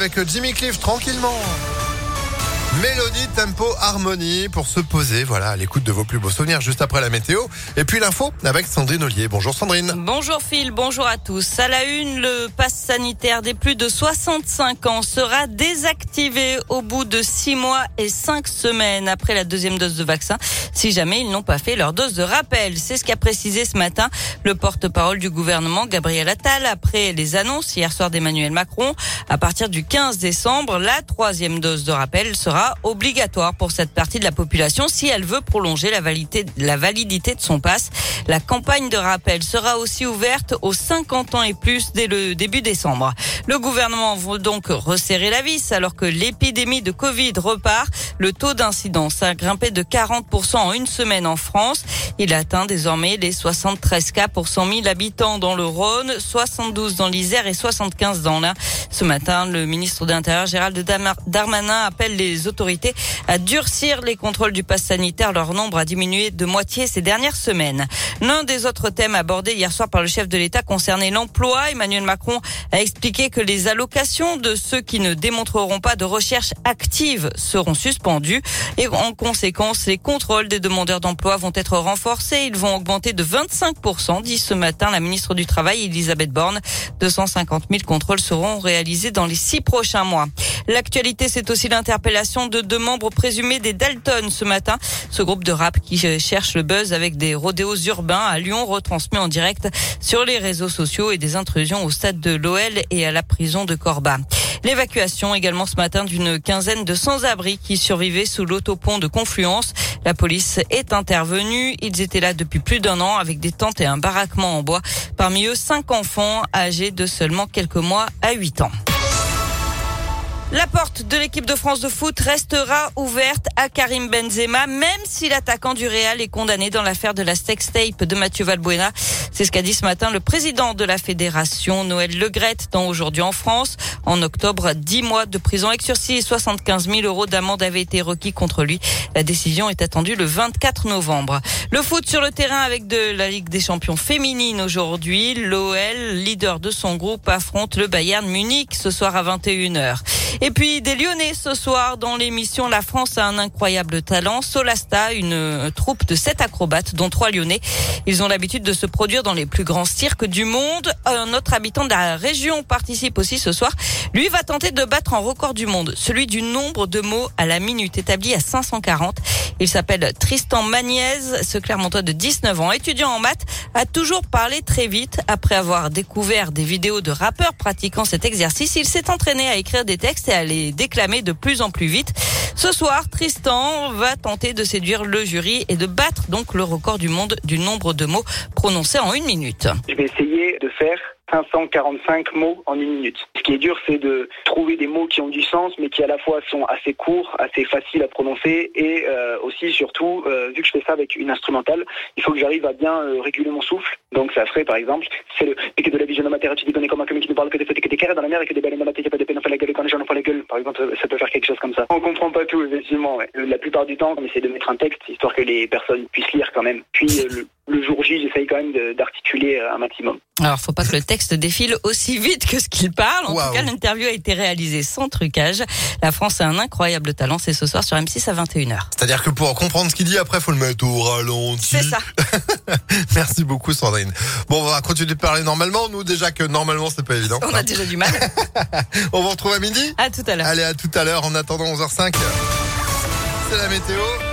Avec Jimmy Cliff tranquillement. Mélodie, tempo, harmonie pour se poser, voilà, à l'écoute de vos plus beaux souvenirs juste après la météo. Et puis l'info avec Sandrine Ollier. Bonjour Sandrine. Bonjour Phil, bonjour à tous. À la une, le pass sanitaire des plus de 65 ans sera désactivé au bout de 6 mois et 5 semaines après la deuxième dose de vaccin, si jamais ils n'ont pas fait leur dose de rappel. C'est ce qu'a précisé ce matin le porte-parole du gouvernement, Gabriel Attal, après les annonces hier soir d'Emmanuel Macron. À partir du 15 décembre, la troisième dose de rappel sera obligatoire pour cette partie de la population si elle veut prolonger la validité, de son passe. La campagne de rappel sera aussi ouverte aux 50 ans et plus dès le début décembre. Le gouvernement veut donc resserrer la vis alors que l'épidémie de Covid repart. Le taux d'incidence a grimpé de 40% en une semaine en France. Il atteint désormais les 73 cas pour 100 000 habitants dans le Rhône, 72 dans l'Isère et 75 dans l'Ain. Ce matin, le ministre de l'Intérieur Gérald Darmanin appelle les autorités à durcir les contrôles du pass sanitaire. Leur nombre a diminué de moitié ces dernières semaines. L'un des autres thèmes abordés hier soir par le chef de l'État concernait l'emploi. Emmanuel Macron a expliqué que les allocations de ceux qui ne démontreront pas de recherche active seront suspendues et en conséquence, les contrôles des demandeurs d'emploi vont être renforcés. Ils vont augmenter de 25%, dit ce matin la ministre du Travail, Elisabeth Borne. 250 000 contrôles seront réalisés dans les six prochains mois. L'actualité, c'est aussi l'interpellation de deux membres présumés des Dalton ce matin. Ce groupe de rap qui cherche le buzz avec des rodéos urbains à Lyon retransmis en direct sur les réseaux sociaux et des intrusions au stade de l'OL et à la prison de Corba. L'évacuation également ce matin d'une quinzaine de sans-abri qui survivaient sous l'autopont de Confluence. La police est intervenue. Ils étaient là depuis plus d'un an avec des tentes et un baraquement en bois. Parmi eux, cinq enfants âgés de seulement quelques mois à huit ans. La porte de l'équipe de France de foot restera ouverte à Karim Benzema, même si l'attaquant du Real est condamné dans l'affaire de la sextape de Mathieu Valbuena. C'est ce qu'a dit ce matin le président de la fédération, Noël Legrette, dans Aujourd'hui en France. En octobre, 10 mois de prison avec sursis et 75 000 euros d'amende avaient été requis contre lui. La décision est attendue le 24 novembre. Le foot sur le terrain avec de la Ligue des champions féminines aujourd'hui. L'OL, leader de son groupe, affronte le Bayern Munich ce soir à 21h. Et puis des Lyonnais ce soir dans l'émission La France a un incroyable talent. Solasta, une troupe de sept acrobates, dont trois Lyonnais. Ils ont l'habitude de se produire dans les plus grands cirques du monde. Un autre habitant de la région participe aussi ce soir. Lui va tenter de battre un record du monde, celui du nombre de mots à la minute, établi à 540. Il s'appelle Tristan Magniez, ce Clermontois de 19 ans, étudiant en maths, a toujours parlé très vite. Après avoir découvert des vidéos de rappeurs pratiquant cet exercice, il s'est entraîné à écrire des textes et à les déclamer de plus en plus vite. Ce soir, Tristan va tenter de séduire le jury et de battre donc le record du monde du nombre de mots prononcés en une minute. Je vais essayer de faire 545 mots en une minute. Ce qui est dur, c'est de trouver des mots qui ont du sens, mais qui à la fois sont assez courts, assez faciles à prononcer, et euh, aussi, surtout, euh, vu que je fais ça avec une instrumentale, il faut que j'arrive à bien euh, réguler mon souffle. Donc ça ferait, par exemple, c'est le piqué de la vision de tu dis comme un ne parle que des et des carrés dans la mer et que des baleines dans la tête, pas des on fait la gueule quand les gens ont pas la gueule. Par exemple, ça peut faire quelque chose comme ça. On comprend pas tout, effectivement. La plupart du temps, on essaie de mettre un texte, histoire que les personnes puissent lire quand même. Puis le, le jour J, j'essaye quand même d'articuler un maximum. Alors, faut pas que le texte défile aussi vite que ce qu'il parle. En tout cas, l'interview a été réalisée sans trucage. La France a un incroyable talent. C'est ce soir sur M6 à 21h. C'est-à-dire que pour comprendre ce qu'il dit, après, faut le mettre au ralenti. C'est ça. Merci beaucoup, Sandrine. Bon, on va continuer de parler normalement. Nous, déjà que normalement, c'est pas évident. On a déjà du mal. on vous retrouve à midi. À tout à l'heure. Allez, à tout à l'heure. En attendant 11h05. C'est la météo.